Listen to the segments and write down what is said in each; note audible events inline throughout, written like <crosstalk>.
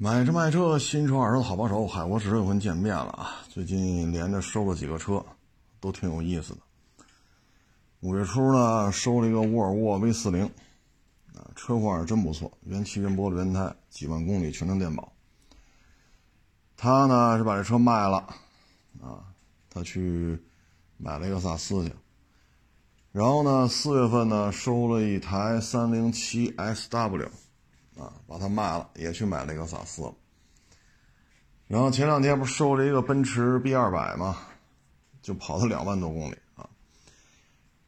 买车卖车，新车二手好帮手，海沃试车又跟见面了啊！最近连着收了几个车，都挺有意思的。五月初呢，收了一个沃尔沃 V 四零，啊，车况是真不错，原漆原玻璃原胎，几万公里全程电保。他呢是把这车卖了，啊，他去买雷克萨斯去。然后呢，四月份呢收了一台三零七 SW。啊，把它卖了，也去买雷克萨斯了。然后前两天不是收了一个奔驰 B 二百吗？就跑了两万多公里啊。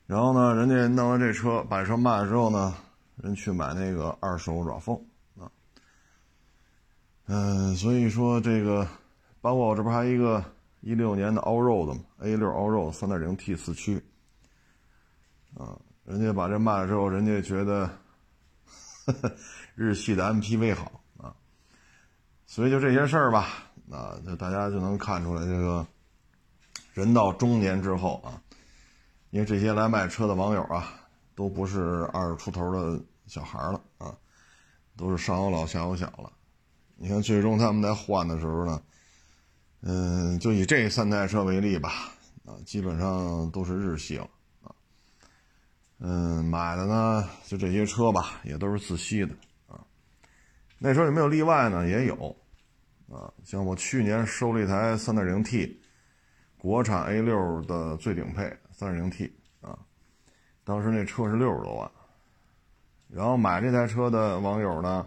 然后呢，人家弄完这车，把车卖了之后呢，人去买那个二手 RAV4 啊。嗯，所以说这个，包括我这不还一个一六年的 Allroad 吗？A 六 Allroad 三点零 T 四驱啊，人家把这卖了之后，人家觉得。日系的 MPV 好啊，所以就这些事儿吧，啊，就大家就能看出来，这个人到中年之后啊，因为这些来卖车的网友啊，都不是二十出头的小孩了啊，都是上有老下有小了。你看，最终他们在换的时候呢，嗯，就以这三台车为例吧，啊，基本上都是日系了。嗯，买的呢就这些车吧，也都是自吸的。那时候有没有例外呢？也有啊，像我去年收了一台 3.0T 国产 A6 的最顶配 3.0T 啊，当时那车是六十多万。然后买这台车的网友呢，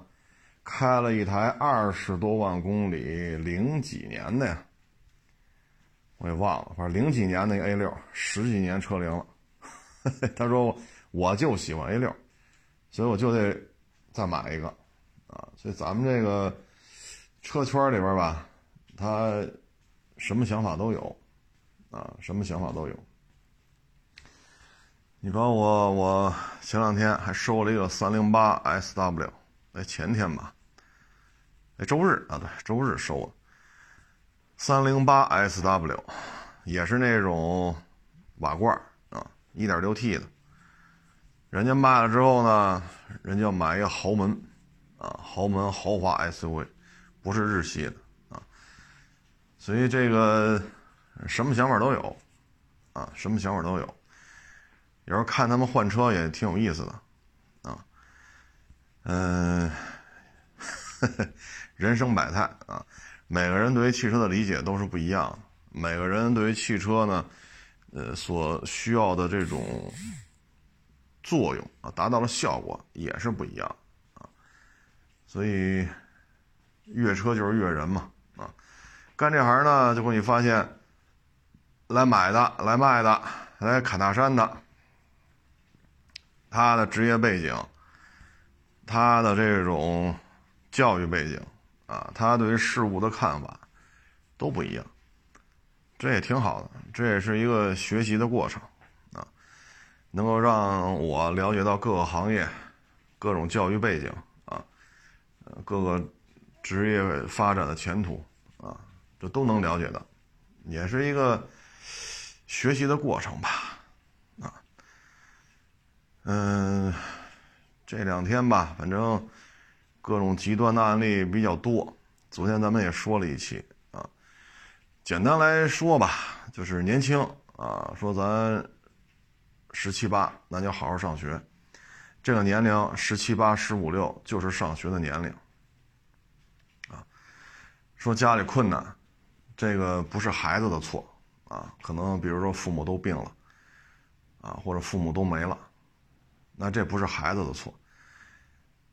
开了一台二十多万公里零几年的呀，我也忘了，反正零几年那个 A6 十几年车龄了。<laughs> 他说：“我就喜欢 A 六，所以我就得再买一个啊。所以咱们这个车圈里边吧，他什么想法都有啊，什么想法都有。你把我，我前两天还收了一个三零八 SW，哎，前天吧，哎，周日啊，对，周日收的三零八 SW，也是那种瓦罐啊。”一点六 T 的，人家卖了之后呢，人家要买一个豪门，啊，豪门豪华 SUV，不是日系的啊，所以这个什么想法都有，啊，什么想法都有，有时候看他们换车也挺有意思的，啊，嗯，<laughs> 人生百态啊，每个人对于汽车的理解都是不一样，每个人对于汽车呢。呃，所需要的这种作用啊，达到了效果也是不一样啊，所以越车就是越人嘛啊，干这行呢，就会你发现来买的、来卖的、来砍大山的，他的职业背景、他的这种教育背景啊，他对于事物的看法都不一样。这也挺好的，这也是一个学习的过程，啊，能够让我了解到各个行业、各种教育背景，各个职业发展的前途啊，这都能了解到，也是一个学习的过程吧，啊，嗯，这两天吧，反正各种极端的案例比较多，昨天咱们也说了一期啊。简单来说吧，就是年轻啊，说咱十七八，那就好好上学。这个年龄十七八、十五六就是上学的年龄。说家里困难，这个不是孩子的错啊，可能比如说父母都病了啊，或者父母都没了，那这不是孩子的错。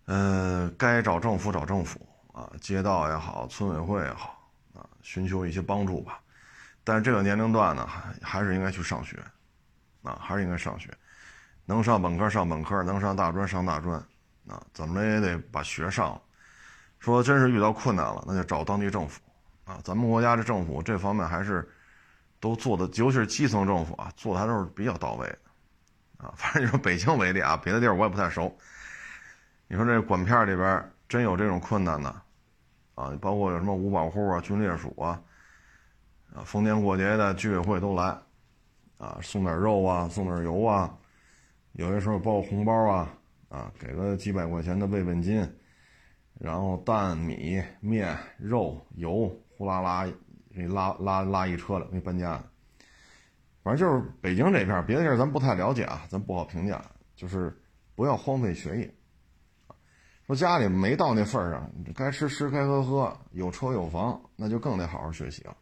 嗯，该找政府找政府啊，街道也好，村委会也好。啊寻求一些帮助吧，但是这个年龄段呢，还还是应该去上学，啊，还是应该上学，能上本科上本科，能上大专上大专，啊，怎么着也得把学上了。说真是遇到困难了，那就找当地政府，啊，咱们国家的政府这方面还是都做的，尤其是基层政府啊，做的还都是比较到位的，啊，<laughs> 反正你说北京为例啊，别的地儿我也不太熟。你说这管片里边真有这种困难的？啊，包括有什么五保户啊、军烈属啊，啊，逢年过节的居委会都来，啊，送点肉啊，送点油啊，有些时候包红包啊，啊，给个几百块钱的慰问金，然后蛋、米、面、肉、油，呼啦啦，给拉拉拉一车了，给搬家。反正就是北京这片，别的地儿咱不太了解啊，咱不好评价。就是不要荒废学业。说家里没到那份儿上，该吃吃，该喝喝，有车有房，那就更得好好学习了。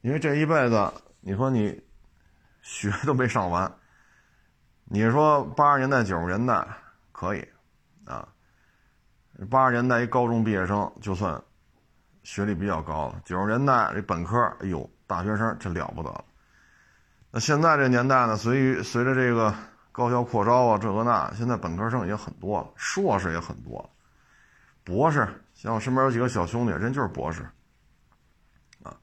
因为这一辈子，你说你学都没上完，你说八十年代、九十年代可以啊。八十年代一高中毕业生就算学历比较高了，九十年代这本科，哎呦，大学生这了不得了。那现在这年代呢，随于随着这个高校扩招啊，这个那，现在本科生也很多了，硕士也很多了，博士，像我身边有几个小兄弟，人就是博士，啊，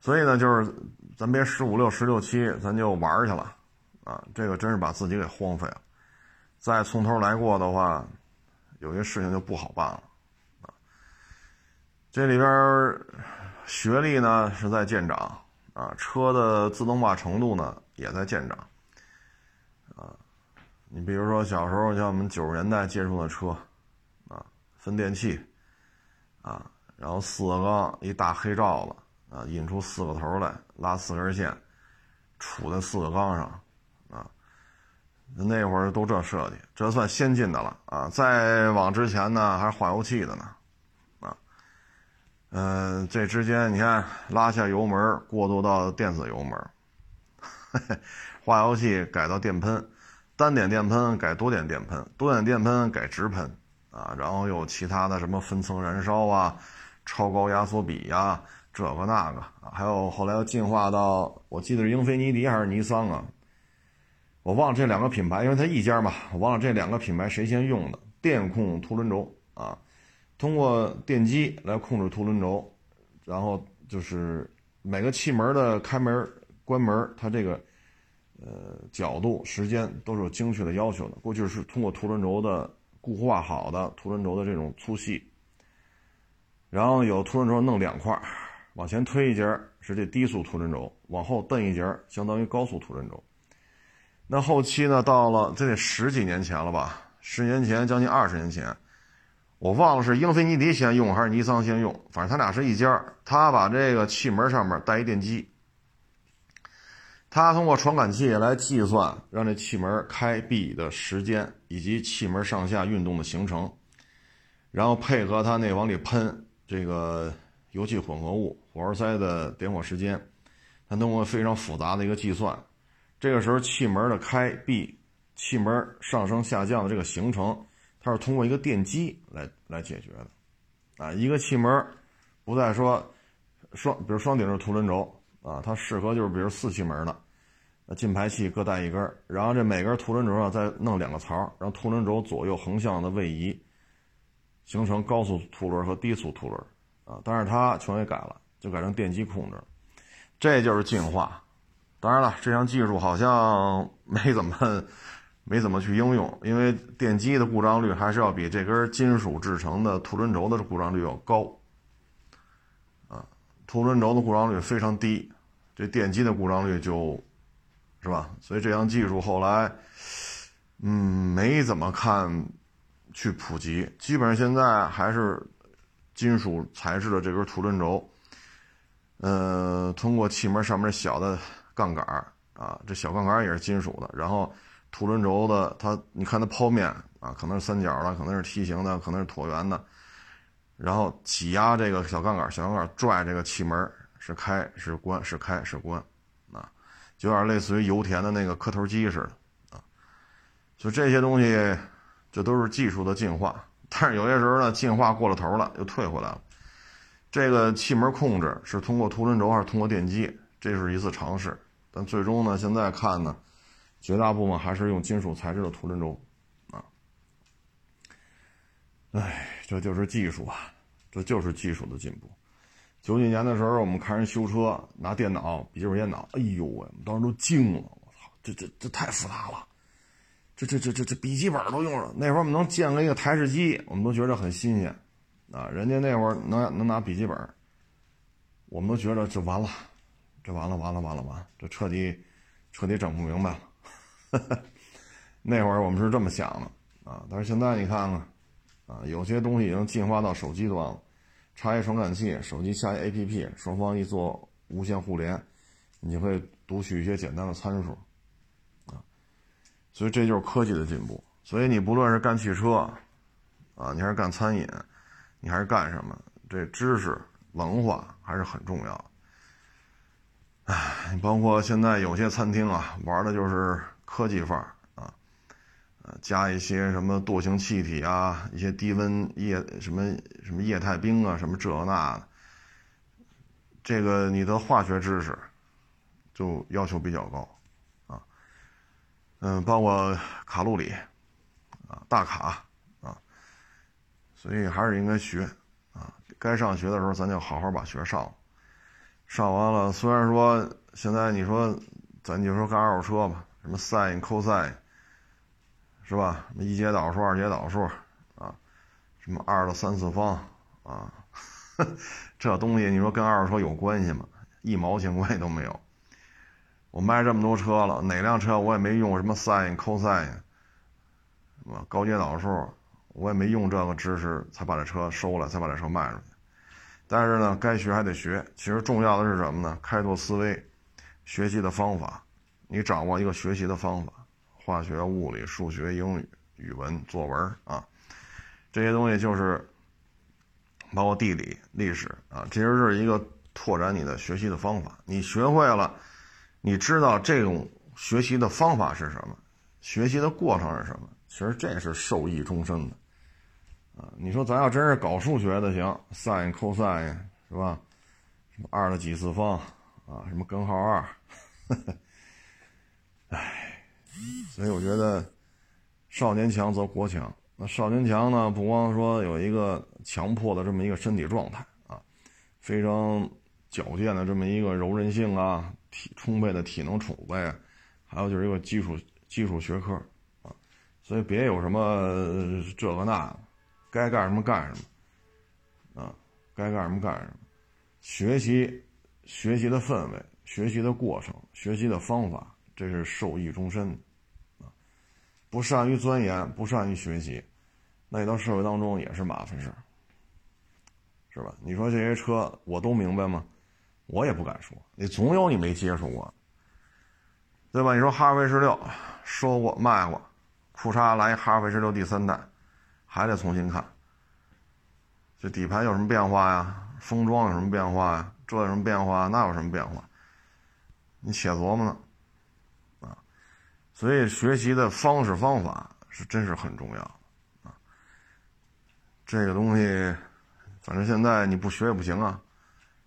所以呢，就是咱别十五六、十六七，咱就玩去了，啊，这个真是把自己给荒废了，再从头来过的话。有些事情就不好办了，啊，这里边学历呢是在见长，啊，车的自动化程度呢也在见长，啊，你比如说小时候像我们九十年代接触的车，啊，分电器，啊，然后四个缸一大黑罩子，啊，引出四个头来，拉四根线，杵在四个缸上。那会儿都这设计，这算先进的了啊！再往之前呢，还是化油器的呢，啊，嗯，这之间你看拉下油门，过渡到电子油门，<laughs> 化油器改到电喷，单点电喷改多点电喷，多点电喷改直喷，啊，然后有其他的什么分层燃烧啊，超高压缩比呀，这个那个，还有后来又进化到，我记得是英菲尼迪还是尼桑啊。我忘了这两个品牌，因为它一家嘛，我忘了这两个品牌谁先用的电控凸轮轴啊，通过电机来控制凸轮轴，然后就是每个气门的开门、关门，它这个呃角度、时间都是有精确的要求的。过去是通过凸轮轴的固化好的凸轮轴的这种粗细，然后有凸轮轴弄两块，往前推一节是这低速凸轮轴，往后蹬一节相当于高速凸轮轴。那后期呢？到了这得十几年前了吧？十年前，将近二十年前，我忘了是英菲尼迪先用还是尼桑先用，反正他俩是一家。他把这个气门上面带一电机，他通过传感器来计算让这气门开闭的时间以及气门上下运动的行程，然后配合他那往里喷这个油气混合物火花塞的点火时间，他通过非常复杂的一个计算。这个时候，气门的开闭、气门上升下降的这个行程，它是通过一个电机来来解决的，啊，一个气门不再说双，比如双顶是凸轮轴啊，它适合就是比如四气门的，进排气各带一根，然后这每根凸轮轴上再弄两个槽，让凸轮轴左右横向的位移，形成高速凸轮和低速凸轮，啊，但是它全给改了，就改成电机控制，这就是进化。当然了，这项技术好像没怎么没怎么去应用，因为电机的故障率还是要比这根金属制成的凸轮轴的故障率要高。啊，凸轮轴的故障率非常低，这电机的故障率就，是吧？所以这项技术后来，嗯，没怎么看去普及，基本上现在还是金属材质的这根凸轮轴，呃，通过气门上面小的。杠杆啊，这小杠杆也是金属的。然后凸轮轴的，它你看它剖面啊，可能是三角的，可能是梯形的，可能是椭圆的。然后挤压这个小杠杆，小杠杆拽这个气门是开是关是开是关啊，就有点类似于油田的那个磕头机似的啊。就这些东西，这都是技术的进化。但是有些时候呢，进化过了头了，又退回来了。这个气门控制是通过凸轮轴还是通过电机？这是一次尝试。但最终呢，现在看呢，绝大部分还是用金属材质的涂轮轴，啊，哎，这就是技术啊，这就是技术的进步。九几年的时候，我们看人修车拿电脑、笔记本电脑，哎呦喂，我们当时都惊了，我操，这这这太复杂了，这这这这这笔记本都用了。那会儿我们能建个一个台式机，我们都觉得很新鲜，啊，人家那会儿能能拿笔记本，我们都觉得这完了。这完了，完了，完了，完！这彻底，彻底整不明白了。<laughs> 那会儿我们是这么想的啊，但是现在你看看，啊，有些东西已经进化到手机端了，插一传感器，手机下一 APP，双方一做无线互联，你会读取一些简单的参数，啊，所以这就是科技的进步。所以你不论是干汽车，啊，你还是干餐饮，你还是干什么，这知识文化还是很重要的。唉，包括现在有些餐厅啊，玩的就是科技范儿。呃，加一些什么惰性气体啊，一些低温液什么什么液态冰啊，什么这那的，这个你的化学知识就要求比较高啊。嗯，包括卡路里啊，大卡啊，所以还是应该学啊。该上学的时候，咱就好好把学上了。上完了，虽然说现在你说咱就说干二手车吧，什么 sin、cos。是吧？什么一阶导数、二阶导数，啊，什么二的三次方，啊，<laughs> 这东西你说跟二手车有关系吗？一毛钱关系都没有。我卖这么多车了，哪辆车我也没用什么 sin、cos，是吧？高阶导数我也没用这个知识才把这车收了，才把这车卖出去。但是呢，该学还得学。其实重要的是什么呢？开拓思维，学习的方法，你掌握一个学习的方法。化学、物理、数学、英语、语文、作文啊，这些东西就是包括地理、历史啊，其实是一个拓展你的学习的方法。你学会了，你知道这种学习的方法是什么，学习的过程是什么，其实这是受益终身的啊。你说咱要真是搞数学的行，sin、cos 是吧？什么二的几次方啊，什么根号二，<laughs> 哎。所以我觉得，少年强则国强。那少年强呢，不光说有一个强迫的这么一个身体状态啊，非常矫健的这么一个柔韧性啊，体充沛的体能储备，还有就是一个基础基础学科啊。所以别有什么这个那，该干什么干什么啊，该干什么干什么。学习学习的氛围，学习的过程，学习的方法，这是受益终身。啊不善于钻研，不善于学习，那你到社会当中也是麻烦事儿是吧？你说这些车我都明白吗？我也不敢说，你总有你没接触过，对吧？你说哈弗 H 六说过卖过，库嚓来哈弗 H 六第三代，还得重新看。这底盘有什么变化呀？封装有什么变化呀？这有什么变化？那有什么变化？你且琢磨呢。啊所以学习的方式方法是真是很重要啊！这个东西，反正现在你不学也不行啊。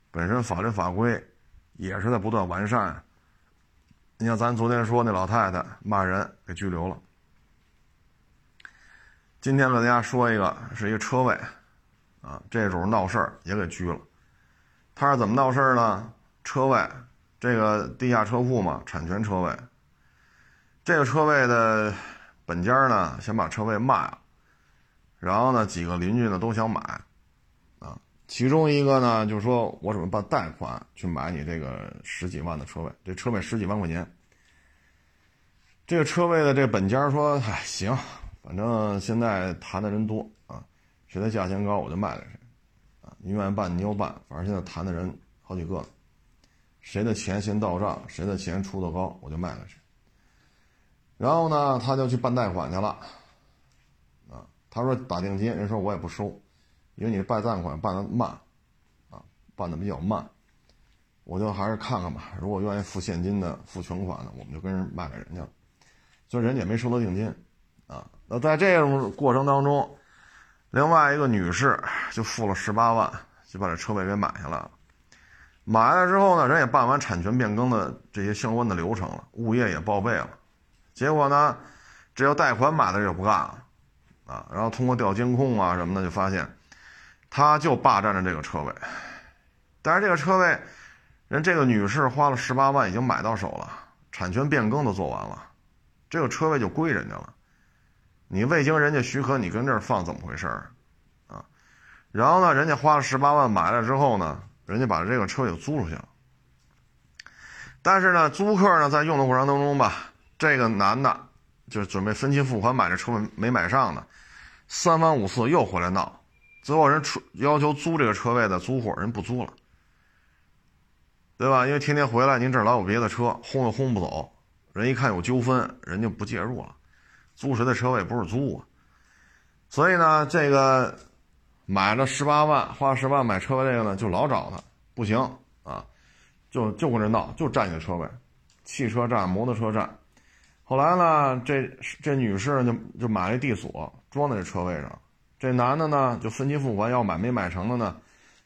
本身法律法规也是在不断完善。你像咱昨天说那老太太骂人给拘留了，今天跟大家说一个是一个车位啊，这主闹事儿也给拘了。他是怎么闹事儿呢？车位这个地下车库嘛，产权车位。这个车位的本家呢，想把车位卖了，然后呢，几个邻居呢都想买，啊，其中一个呢就说：“我准备办贷款去买你这个十几万的车位，这车位十几万块钱。”这个车位的这本家说：“哎，行，反正现在谈的人多啊，谁的价钱高我就卖给谁，啊，你愿意办你就办，反正现在谈的人好几个，谁的钱先到账，谁的钱出的高，我就卖给谁。”然后呢，他就去办贷款去了，啊，他说打定金，人说我也不收，因为你办贷款办的慢，啊，办的比较慢，我就还是看看吧。如果愿意付现金的、付全款的，我们就跟人卖给人家了。所以人家也没收到定金，啊，那在这种过程当中，另外一个女士就付了十八万，就把这车位给买下来了。买了之后呢，人也办完产权变更的这些相关的流程了，物业也报备了。结果呢，只要贷款买的就不干了，啊，然后通过调监控啊什么的，就发现，他就霸占着这个车位，但是这个车位，人这个女士花了十八万已经买到手了，产权变更都做完了，这个车位就归人家了，你未经人家许可你跟这儿放怎么回事儿，啊，然后呢，人家花了十八万买了之后呢，人家把这个车给租出去了，但是呢，租客呢在用的过程当中吧。这个男的，就准备分期付款买这车没买上的，三番五次又回来闹，最后人出要求租这个车位的租户人不租了，对吧？因为天天回来，您这儿老有别的车，轰又轰不走，人一看有纠纷，人就不介入了。租谁的车位不是租啊？所以呢，这个买了十八万，花十万买车位这个呢，就老找他，不行啊，就就跟这闹，就占你的车位，汽车站、摩托车站。后来呢，这这女士就就买了地锁，装在这车位上。这男的呢，就分期付款要买没买成的呢，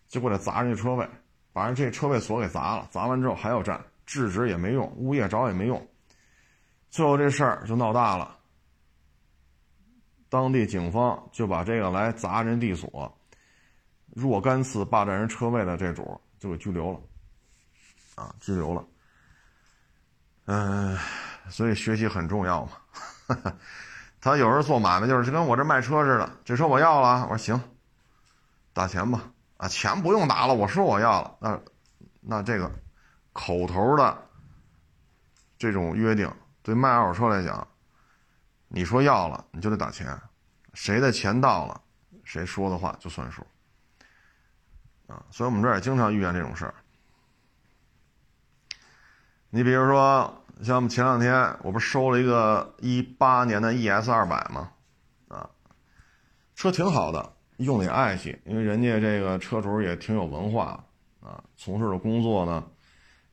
就过来砸人家车位，把人这车位锁给砸了。砸完之后还要占，制止也没用，物业找也没用。最后这事儿就闹大了。当地警方就把这个来砸人地锁、若干次霸占人车位的这主就给拘留了，啊，拘留了。嗯，所以学习很重要嘛。<laughs> 他有时候做买卖就是跟我这卖车似的，这车我要了，我说行，打钱吧。啊，钱不用打了，我说我要了，那那这个口头的这种约定，对卖二手车来讲。你说要了，你就得打钱，谁的钱到了，谁说的话就算数，啊，所以我们这儿也经常遇见这种事儿。你比如说，像我们前两天，我不是收了一个一八年的 ES 二百吗？啊，车挺好的，用的也爱惜，因为人家这个车主也挺有文化，啊，从事的工作呢，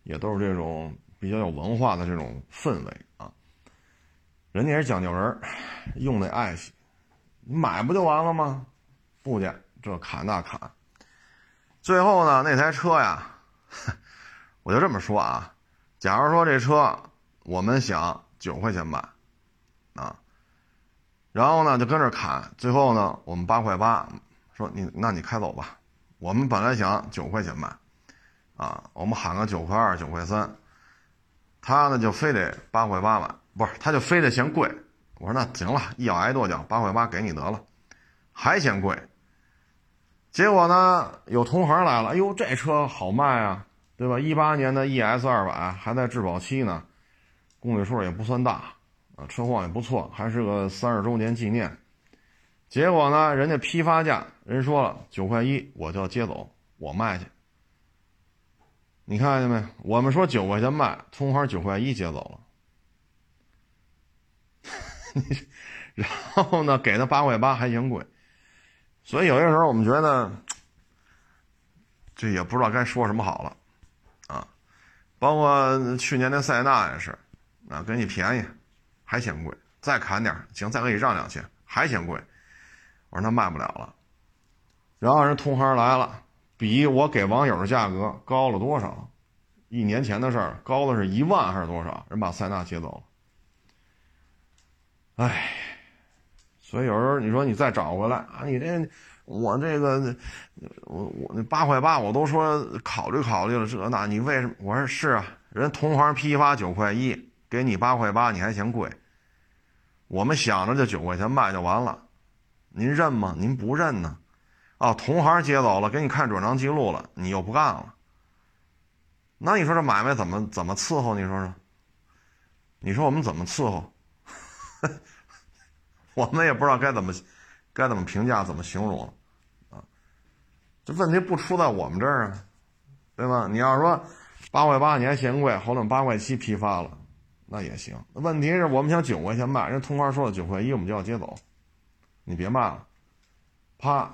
也都是这种比较有文化的这种氛围。人家也是讲究人，用的爱惜，你买不就完了吗？不去，这砍那砍。最后呢，那台车呀，<laughs> 我就这么说啊，假如说这车我们想九块钱买，啊，然后呢就跟这砍，最后呢我们八块八，说你那你开走吧。我们本来想九块钱买，啊，我们喊个九块二、九块三，他呢就非得八块八买。不是，他就非得嫌贵。我说那行了，一咬挨跺脚，八块八给你得了，还嫌贵。结果呢，有同行来了，哎呦，这车好卖啊，对吧？一八年的 ES 二百还在质保期呢，公里数也不算大啊，车况也不错，还是个三十周年纪念。结果呢，人家批发价，人说了九块一，我就要接走，我卖去。你看见没？我们说九块钱卖，同行九块一接走了。<laughs> 然后呢，给他八块八还嫌贵，所以有些时候我们觉得，这也不知道该说什么好了，啊，包括去年的塞纳也是，啊，给你便宜，还嫌贵，再砍点行，再给你让两千，还嫌贵，我说那卖不了了，然后人同行来了，比我给网友的价格高了多少？一年前的事儿，高的是一万还是多少？人把塞纳接走了。唉，所以有时候你说你再找回来啊，你这我这个我我那八块八我都说考虑考虑了这那你为什么？我说是啊，人同行批发九块一，给你八块八你还嫌贵，我们想着就九块钱卖就完了，您认吗？您不认呢？啊，同行接走了，给你看转账记录了，你又不干了，那你说这买卖怎么怎么伺候？你说说，你说我们怎么伺候？<laughs> 我们也不知道该怎么，该怎么评价，怎么形容，啊，这问题不出在我们这儿啊，对吧？你要说八块八你还嫌贵，后头八块七批发了，那也行。问题是我们想九块钱卖，人同行说了九块一，我们就要接走，你别卖了，啪，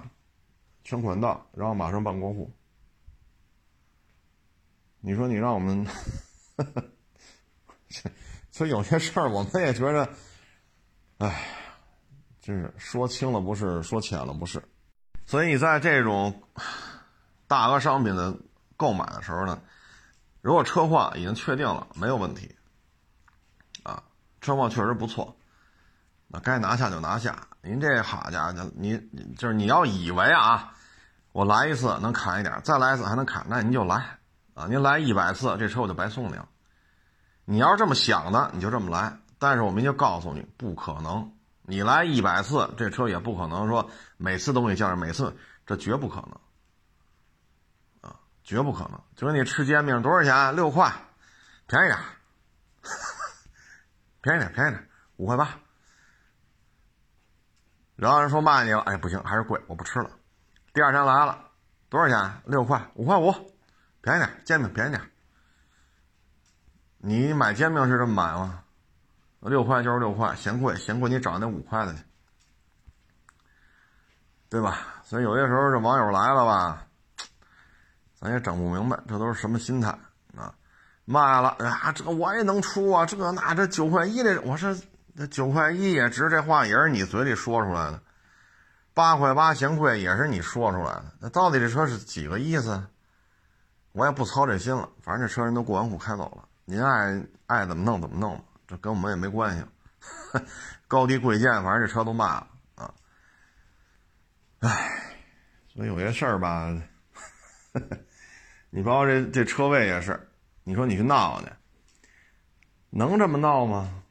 全款到，然后马上办过户。你说你让我们，<laughs> 所以有些事儿我们也觉得。唉，就是说轻了不是，说浅了不是，所以你在这种大额商品的购买的时候呢，如果车况已经确定了没有问题，啊，车况确实不错，那该拿下就拿下。您这好家伙，你就是你要以为啊，我来一次能砍一点，再来一次还能砍，那您就来啊，您来一百次，这车我就白送你了。你要是这么想的，你就这么来。但是我明确告诉你，不可能。你来一百次，这车也不可能说每次都给你降每次这绝不可能，啊，绝不可能。就跟你吃煎饼多少钱？六块，便宜点，<laughs> 便宜点，便宜点，五块八。然后人说卖你了，哎，不行，还是贵，我不吃了。第二天来了，多少钱？六块，五块五，便宜点，煎饼便宜点。你买煎饼是这么买吗？六块就是六块，嫌贵嫌贵，你找那五块的去，对吧？所以有些时候这网友来了吧，咱也整不明白，这都是什么心态啊？卖了啊，这个我也能出啊，这那这九块一的，我说那九块一也值，这话也是你嘴里说出来的。八块八嫌贵也是你说出来的，那到底这车是几个意思？我也不操这心了，反正这车人都过完户开走了，您爱爱怎么弄怎么弄吧，这跟我们也没关系。<laughs> 高低贵贱，反正这车都卖了啊。唉，所以有些事儿吧，<laughs> 你包括这这车位也是，你说你去闹去，能这么闹吗？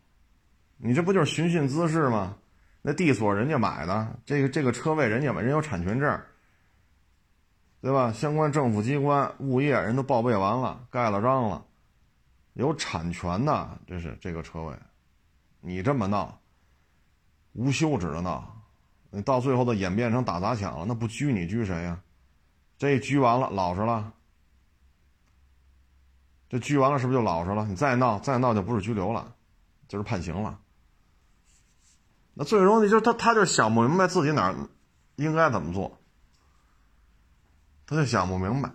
你这不就是寻衅滋事吗？那地锁人家买的，这个这个车位人家买，人有产权证，对吧？相关政府机关、物业人都报备完了，盖了章了，有产权的，这是这个车位，你这么闹，无休止的闹，你到最后都演变成打砸抢了，那不拘你拘谁呀？这拘完了老实了，这拘完了是不是就老实了？你再闹再闹就不是拘留了，就是判刑了。那最终你就他，他就想不明白自己哪儿应该怎么做，他就想不明白，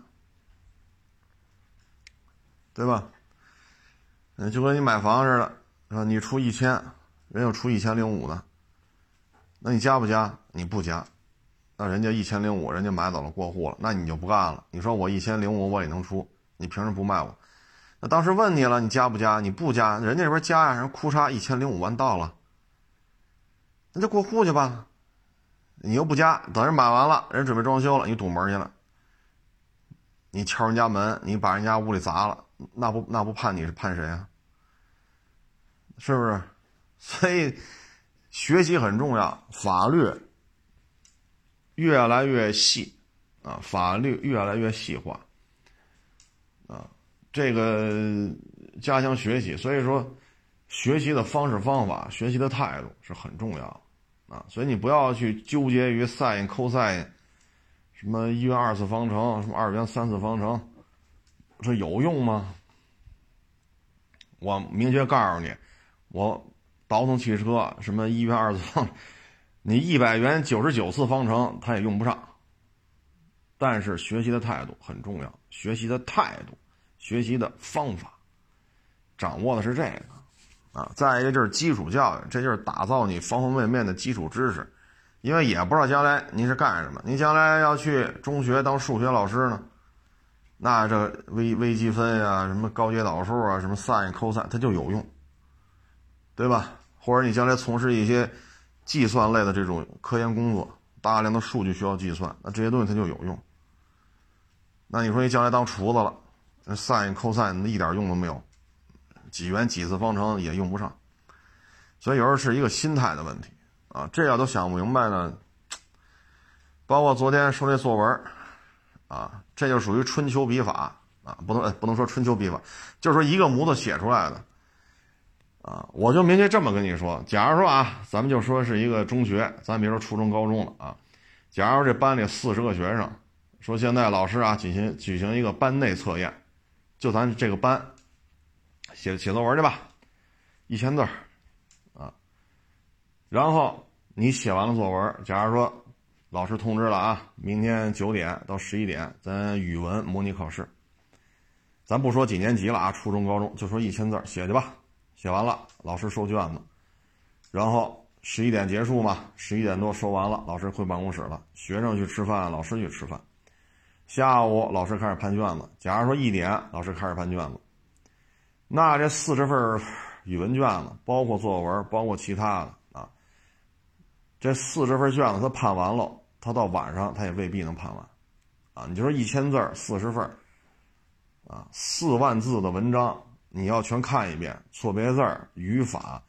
对吧？嗯，就跟你买房似的，是吧，你出一千，人家出一千零五的，那你加不加？你不加，那人家一千零五，人家买走了过户了，那你就不干了。你说我一千零五我也能出，你凭什么不卖我？那当时问你了，你加不加？你不加，人家这边加呀，人哭嚓一千零五万到了。那就过户去吧，你又不加，等人买完了，人准备装修了，你堵门去了，你敲人家门，你把人家屋里砸了，那不那不判你是判谁啊？是不是？<laughs> 所以学习很重要，法律越来越细啊，法律越来越细化啊，这个加强学习，所以说。学习的方式方法，学习的态度是很重要，啊，所以你不要去纠结于 sin、cos，什么一元二次方程，什么二元三次方程，说有用吗？我明确告诉你，我倒腾汽车，什么一元二次方，你一百元九十九次方程它也用不上。但是学习的态度很重要，学习的态度，学习的方法，掌握的是这个。啊，再一个就是基础教育，这就是打造你方方面面的基础知识，因为也不知道将来您是干什么。您将来要去中学当数学老师呢，那这微微积分呀，什么高阶导数啊，什么 sin、cos，它就有用，对吧？或者你将来从事一些计算类的这种科研工作，大量的数据需要计算，那这些东西它就有用。那你说你将来当厨子了那，sin、cos 一点用都没有。几元几次方程也用不上，所以有时候是一个心态的问题啊。这要都想不明白呢，包括昨天说这作文啊，这就属于春秋笔法啊，不能不能说春秋笔法，就是说一个模子写出来的啊。我就明确这么跟你说，假如说啊，咱们就说是一个中学，咱别说初中高中了啊。假如这班里四十个学生，说现在老师啊举行举行一个班内测验，就咱这个班。写写作文去吧，一千字啊。然后你写完了作文，假如说老师通知了啊，明天九点到十一点，咱语文模拟考试。咱不说几年级了啊，初中、高中，就说一千字写去吧。写完了，老师收卷子，然后十一点结束嘛，十一点多收完了，老师回办公室了，学生去吃饭，老师去吃饭。下午老师开始判卷子，假如说一点，老师开始判卷子。那这四十份语文卷子，包括作文，包括其他的啊，这四十份卷子他判完了，他到晚上他也未必能判完，啊，你就说一千字四十份啊，四万字的文章你要全看一遍，错别字语法，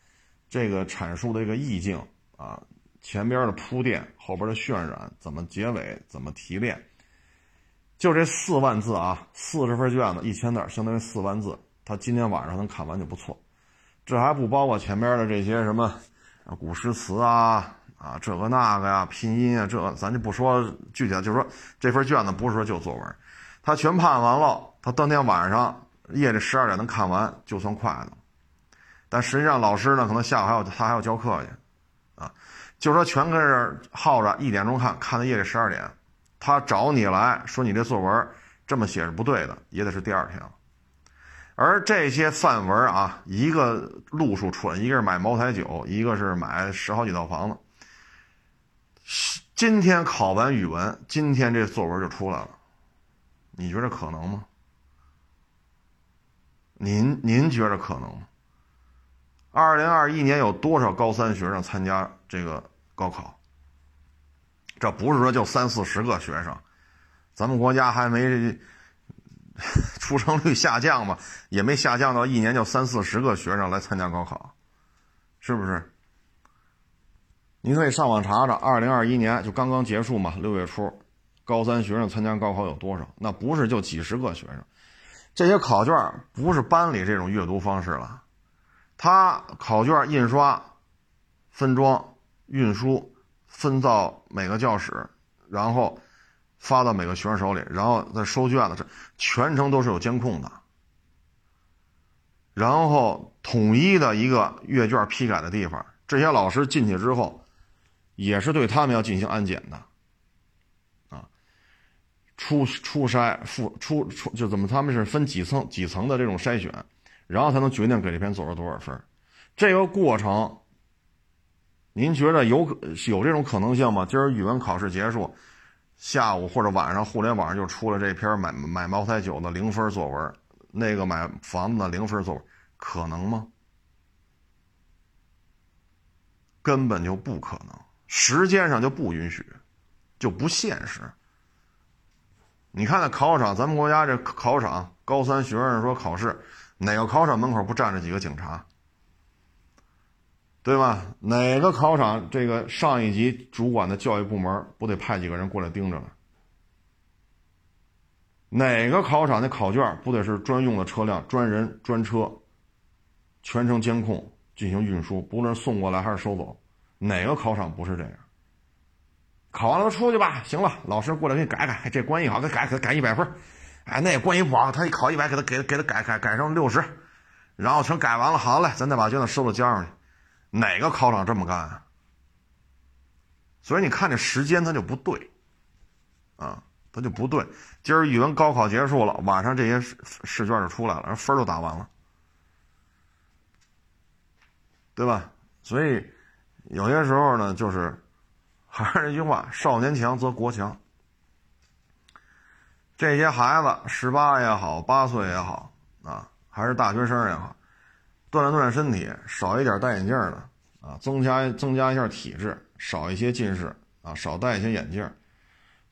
这个阐述的这个意境啊，前边的铺垫，后边的渲染，怎么结尾，怎么提炼，就这四万字啊，四十份卷子一千字，相当于四万字。他今天晚上能看完就不错，这还不包括前面的这些什么古诗词啊啊，这个那个呀，拼音啊，这咱就不说具体的，就是说这份卷子不是说就作文，他全判完了，他当天晚上夜里十二点能看完就算快的。但实际上老师呢，可能下午还要他还要教课去，啊，就说全跟这耗着，一点钟看，看到夜里十二点，他找你来说你这作文这么写是不对的，也得是第二天了。而这些范文啊，一个路数出来，一个是买茅台酒，一个是买十好几套房子。今天考完语文，今天这作文就出来了，你觉得可能吗？您您觉得可能吗？二零二一年有多少高三学生参加这个高考？这不是说就三四十个学生，咱们国家还没。<laughs> 出生率下降嘛，也没下降到一年就三四十个学生来参加高考，是不是？您可以上网查查，二零二一年就刚刚结束嘛，六月初，高三学生参加高考有多少？那不是就几十个学生，这些考卷不是班里这种阅读方式了，他考卷印刷、分装、运输、分到每个教室，然后。发到每个学生手里，然后再收卷子，这全程都是有监控的。然后统一的一个阅卷批改的地方，这些老师进去之后，也是对他们要进行安检的。啊，初初筛、复初初就怎么他们是分几层几层的这种筛选，然后才能决定给这篇作文多少分。这个过程，您觉得有有这种可能性吗？今儿语文考试结束。下午或者晚上，互联网上就出了这篇买买茅台酒的零分作文，那个买房子的零分作文，可能吗？根本就不可能，时间上就不允许，就不现实。你看那考场，咱们国家这考场，高三学生说考试，哪个考场门口不站着几个警察？对吧？哪个考场这个上一级主管的教育部门不得派几个人过来盯着呢？哪个考场的考卷不得是专用的车辆、专人、专车，全程监控进行运输，不论送过来还是收走？哪个考场不是这样？考完了出去吧，行了，老师过来给你改改，这关系好，给改给改一百分。哎，那关系不好，他一考一百，给他给给他改改改成六十，然后全改完了，好嘞，咱再把卷子收到交上去。哪个考场这么干啊？所以你看这时间它就不对，啊，它就不对。今儿语文高考结束了，晚上这些试试卷就出来了，分都打完了，对吧？所以有些时候呢，就是 <laughs> 还是那句话：少年强则国强。这些孩子十八也好，八岁也好，啊，还是大学生也好。锻炼锻炼身体，少一点戴眼镜的啊，增加增加一下体质，少一些近视啊，少戴一些眼镜，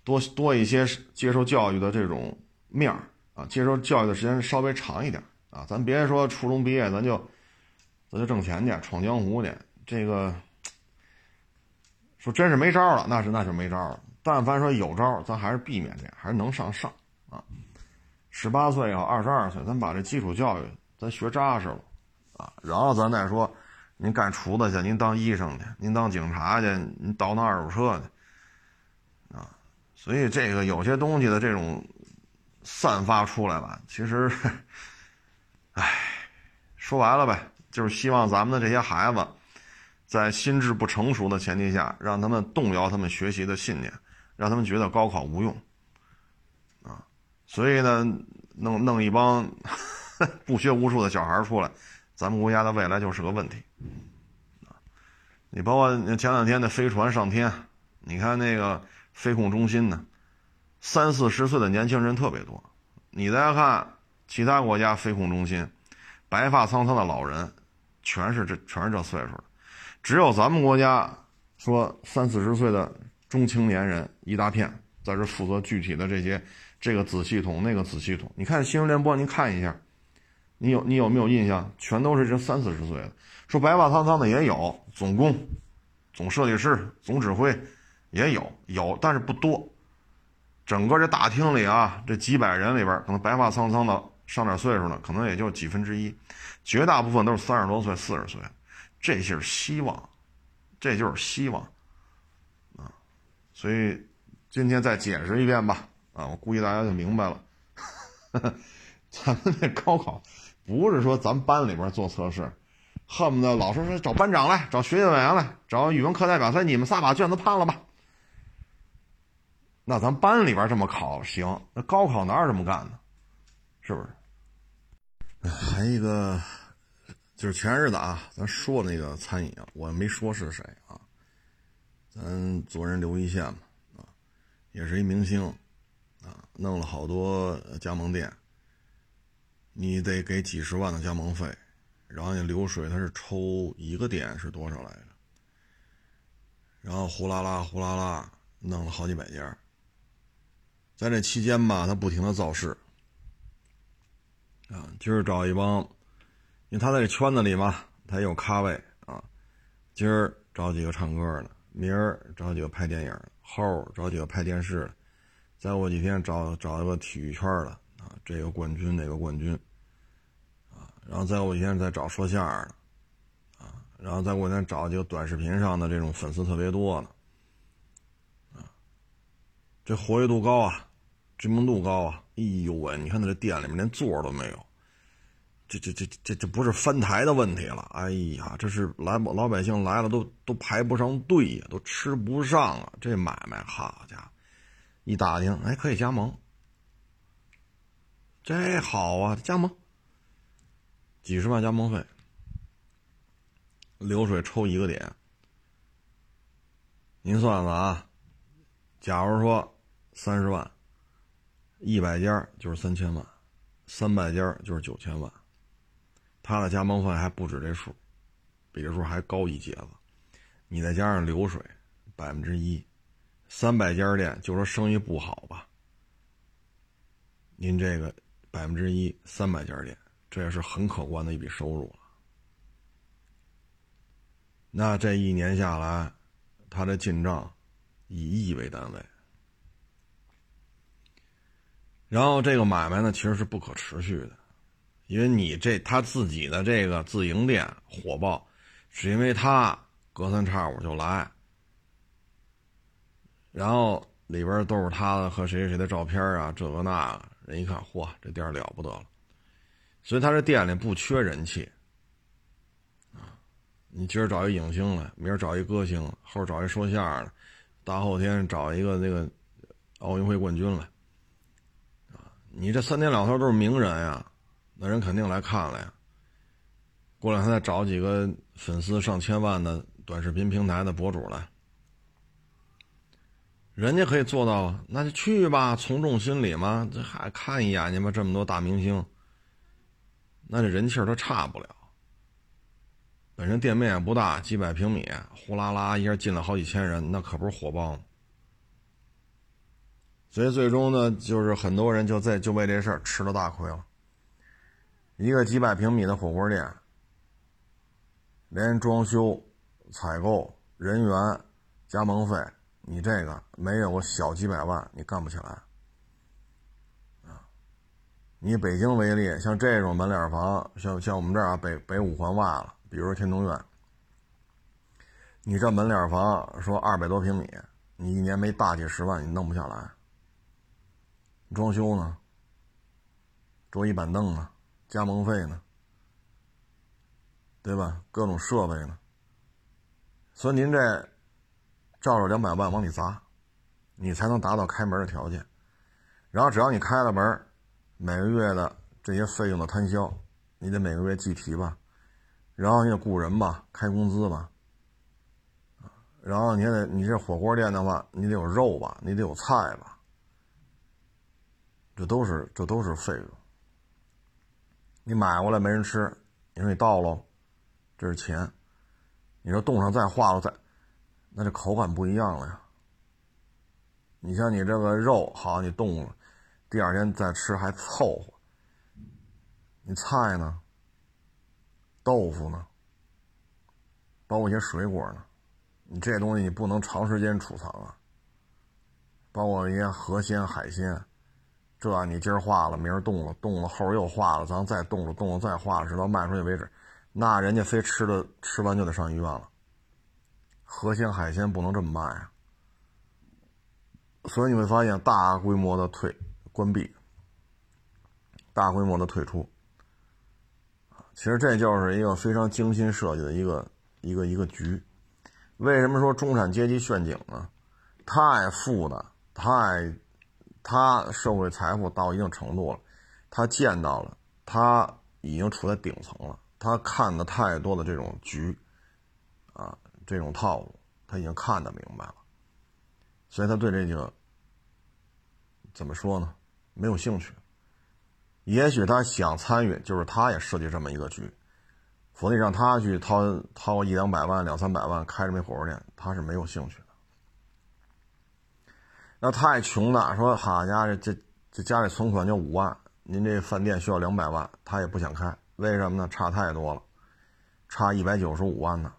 多多一些接受教育的这种面儿啊，接受教育的时间稍微长一点啊，咱别说初中毕业咱就咱就挣钱去闯江湖去，这个说真是没招了，那是那就没招了。但凡说有招，咱还是避免这样，还是能上上啊。十八岁也好，二十二岁，咱把这基础教育咱学扎实了。啊，然后咱再说，您干厨子去，您当医生去，您当警察去，您倒腾二手车去，啊，所以这个有些东西的这种散发出来吧，其实，唉，说白了呗，就是希望咱们的这些孩子，在心智不成熟的前提下，让他们动摇他们学习的信念，让他们觉得高考无用，啊，所以呢，弄弄一帮 <laughs> 不学无术的小孩出来。咱们国家的未来就是个问题，啊，你包括前两天的飞船上天，你看那个飞控中心呢，三四十岁的年轻人特别多。你再看其他国家飞控中心，白发苍苍的老人，全是这全是这岁数的，只有咱们国家说三四十岁的中青年人一大片，在这负责具体的这些这个子系统那个子系统。你看新闻联播，您看一下。你有你有没有印象？全都是这三四十岁的，说白发苍苍的也有，总工、总设计师、总指挥也有，有但是不多。整个这大厅里啊，这几百人里边，可能白发苍苍的上点岁数的，可能也就几分之一，绝大部分都是三十多岁、四十岁。这是希望，这就是希望啊所以今天再解释一遍吧。啊，我估计大家就明白了。<laughs> 咱们这高考不是说咱班里边做测试，恨不得老师说找班长来，找学习委员来，找语文课代表说你们仨把卷子判了吧。那咱班里边这么考行，那高考哪有这么干的？是不是？还一个就是前日子啊，咱说那个餐饮，我没说是谁啊，咱做人留一线嘛啊，也是一明星啊，弄了好多加盟店，你得给几十万的加盟费，然后你流水他是抽一个点是多少来着？然后呼啦啦呼啦啦弄了好几百家。在这期间吧，他不停的造势，啊，今儿找一帮，因为他在这圈子里嘛，他也有咖位啊。今儿找几个唱歌的，明儿找几个拍电影的，后儿找几个拍电视的，再过几天找找一个体育圈的啊，这个冠军那个冠军，然后再过几天再找说相声的，啊，然后再过几天找几个短视频上的这种粉丝特别多的，啊，这活跃度高啊。知名度高啊！哎呦喂，你看他这店里面连座都没有，这这这这这不是翻台的问题了。哎呀，这是来老百姓来了都都排不上队呀，都吃不上啊！这买卖，好家伙，一打听，哎，可以加盟，这好啊，加盟，几十万加盟费，流水抽一个点，您算算啊，假如说三十万。一百家就是三千万，三百家就是九千万，他的加盟费还不止这数，比这数还高一截子。你再加上流水，百分之一，三百家店就说生意不好吧，您这个百分之一，三百家店，这也是很可观的一笔收入了。那这一年下来，他的进账以亿为单位。然后这个买卖呢，其实是不可持续的，因为你这他自己的这个自营店火爆，是因为他隔三差五就来，然后里边都是他的和谁谁谁的照片啊，这个那个，人一看，嚯，这店了不得了，所以他这店里不缺人气，啊，你今儿找一影星来，明儿找一歌星，后找一说相声的，大后天找一个那个奥运会冠军来啊。你这三天两头都是名人呀，那人肯定来看了呀。过两天再找几个粉丝上千万的短视频平台的博主来，人家可以做到，那就去吧，从众心理嘛，这还看一眼去吧，这么多大明星，那这人气儿都差不了。本身店面也不大，几百平米，呼啦啦一下进了好几千人，那可不是火爆吗？所以最终呢，就是很多人就在就为这事儿吃了大亏了。一个几百平米的火锅店，连装修、采购、人员、加盟费，你这个没有个小几百万，你干不起来。啊，你北京为例，像这种门脸房，像像我们这儿啊，北北五环外了，比如说天通苑，你这门脸房说二百多平米，你一年没大几十万，你弄不下来。装修呢？桌椅板凳呢？加盟费呢？对吧？各种设备呢？所以您这照着两百万往里砸，你才能达到开门的条件。然后只要你开了门，每个月的这些费用的摊销，你得每个月计提吧。然后你得雇人吧，开工资吧。然后你还得，你这火锅店的话，你得有肉吧，你得有菜吧。这都是这都是费用，你买过来没人吃，你说你倒喽，这是钱，你说冻上再化了再，那这口感不一样了呀。你像你这个肉好，你冻了，第二天再吃还凑合。你菜呢？豆腐呢？包括一些水果呢？你这东西你不能长时间储藏啊。包括一些河鲜海鲜。这你今儿化了，明儿冻了，冻了后儿又化了，咱再冻了，冻了再化了，直到卖出去为止。那人家非吃了吃完就得上医院了。河鲜海鲜不能这么卖啊！所以你会发现大规模的退关闭，大规模的退出。其实这就是一个非常精心设计的一个一个一个局。为什么说中产阶级陷阱呢？太富的，太他社会财富到一定程度了，他见到了，他已经处在顶层了，他看的太多的这种局，啊，这种套路，他已经看得明白了，所以他对这个怎么说呢？没有兴趣。也许他想参与，就是他也设计这么一个局，否则让他去掏掏一两百万、两三百万开这么火锅店，他是没有兴趣的。那太穷的说：“好家伙，这这家里存款就五万，您这饭店需要两百万，他也不想开，为什么呢？差太多了，差一百九十五万呢，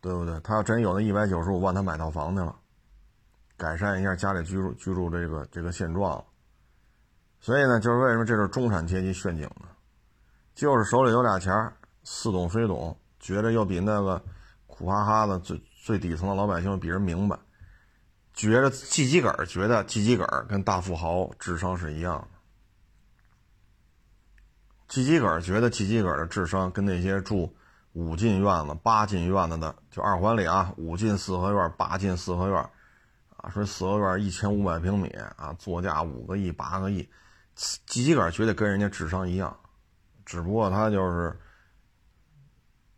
对不对？他要真有那一百九十五万，他买套房去了，改善一下家里居住居住这个这个现状。”所以呢，就是为什么这是中产阶级陷阱呢？就是手里有俩钱儿，似懂非懂，觉得又比那个苦哈哈的最最底层的老百姓比人明白，觉得叽叽个儿，觉得叽叽个儿跟大富豪智商是一样的，叽叽个儿觉得叽叽个儿的智商跟那些住五进院子、八进院子的，就二环里啊，五进四合院、八进四合院，啊，说四合院一千五百平米啊，作价五个亿、八个亿。机器杆觉得跟人家智商一样，只不过他就是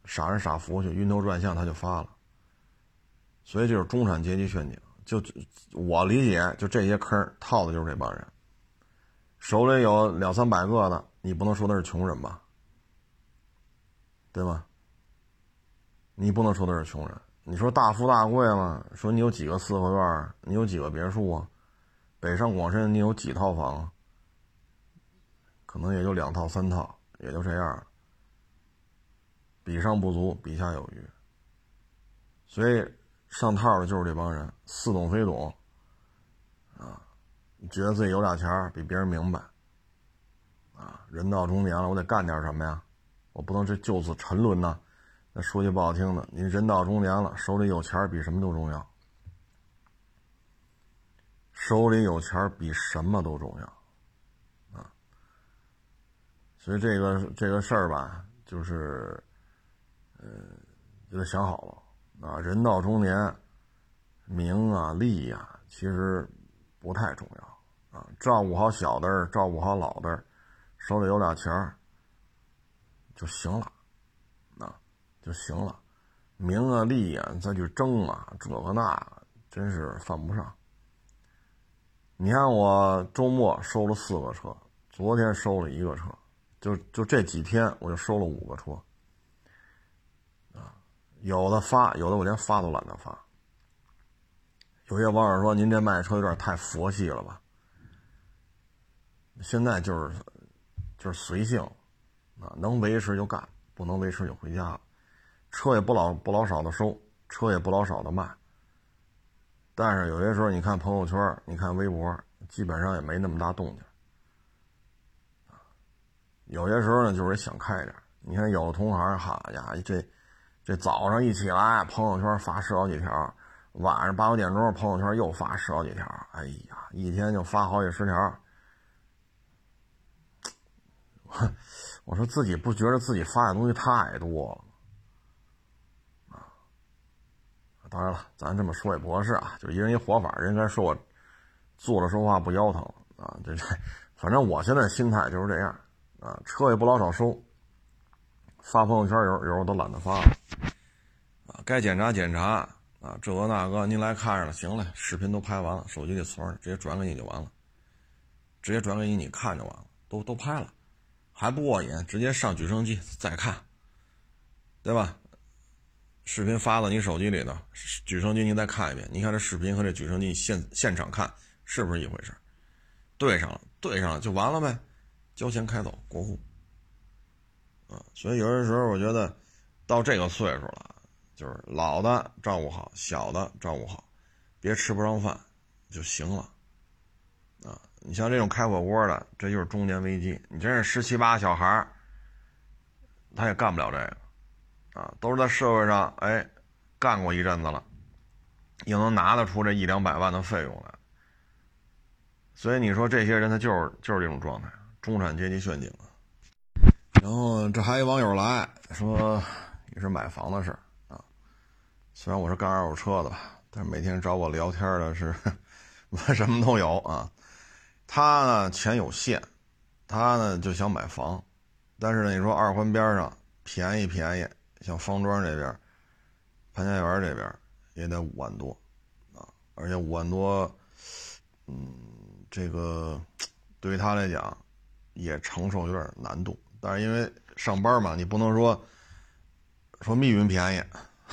傻人傻福去，晕头转向他就发了。所以就是中产阶级陷阱，就我理解，就这些坑套的就是这帮人。手里有两三百个的，你不能说他是穷人吧？对吧？你不能说他是穷人。你说大富大贵吗？说你有几个四合院，你有几个别墅啊？北上广深你有几套房啊？可能也就两套三套，也就这样。比上不足，比下有余。所以上套的就是这帮人，似懂非懂，啊，觉得自己有俩钱，比别人明白，啊，人到中年了，我得干点什么呀？我不能这就此沉沦呐。那说句不好听的，你人到中年了，手里有钱比什么都重要，手里有钱比什么都重要。啊所以这个这个事儿吧，就是，呃，就得想好了啊。人到中年，名啊利呀，其实不太重要啊。照顾好小的，照顾好老的，手里有俩钱儿就行了，就行了。名啊利啊，再去争啊，这个那，真是犯不上。你看我周末收了四个车，昨天收了一个车。就就这几天，我就收了五个车，啊，有的发，有的我连发都懒得发。有些网友说：“您这卖车有点太佛系了吧？”现在就是就是随性，啊，能维持就干，不能维持就回家。车也不老不老少的收，车也不老少的卖。但是有些时候，你看朋友圈，你看微博，基本上也没那么大动静。有些时候呢，就是想开点。你看，有的同行，好家伙，这这早上一起来，朋友圈发十好几条；晚上八九点钟，朋友圈又发十好几条。哎呀，一天就发好几十条。我 <laughs> 我说自己不觉得自己发的东西太多了啊？当然了，咱这么说也不合适啊，就一人一活法。人该说我坐着说话不腰疼啊，这这，反正我现在心态就是这样。啊，车也不老少收，发朋友圈有有时候都懒得发了，啊，该检查检查啊，这个那个您来看着了，行了，视频都拍完了，手机里存着，直接转给你就完了，直接转给你，你看就完了，都都拍了，还不过瘾，直接上举升机再看，对吧？视频发到你手机里的，举升机您再看一遍，你看这视频和这举升机现现场看是不是一回事？对上了，对上了就完了呗。交钱开走过户，啊，所以有些时候我觉得，到这个岁数了，就是老的照顾好，小的照顾好，别吃不上饭就行了，啊，你像这种开火锅的，这就是中年危机。你真是十七八小孩他也干不了这个，啊，都是在社会上哎干过一阵子了，也能拿得出这一两百万的费用来。所以你说这些人他就是就是这种状态，中产阶级陷阱啊。然后这还有网友来说也是买房的事啊，虽然我是干二手车的吧，但是每天找我聊天的是我 <laughs> 什么都有啊。他呢钱有限，他呢就想买房，但是呢你说二环边上便宜便宜，像方庄这边、潘家园这边也得五万多啊，而且五万多，嗯。这个对于他来讲也承受有点难度，但是因为上班嘛，你不能说说密云便宜，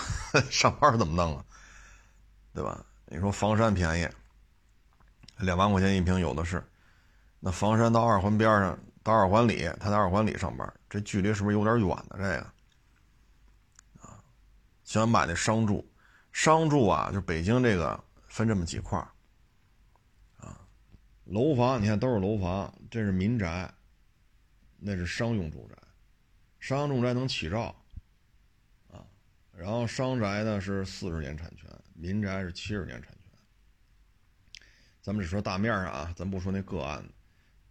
<laughs> 上班怎么弄啊？对吧？你说房山便宜，两万块钱一平有的是，那房山到二环边上，到二环里，他在二环里上班，这距离是不是有点远呢？这个，想买那商住，商住啊，就北京这个分这么几块啊楼房，你看都是楼房，这是民宅，那是商用住宅，商用住宅能起照，啊，然后商宅呢是四十年产权，民宅是七十年产权。咱们只说大面上啊，咱不说那个案，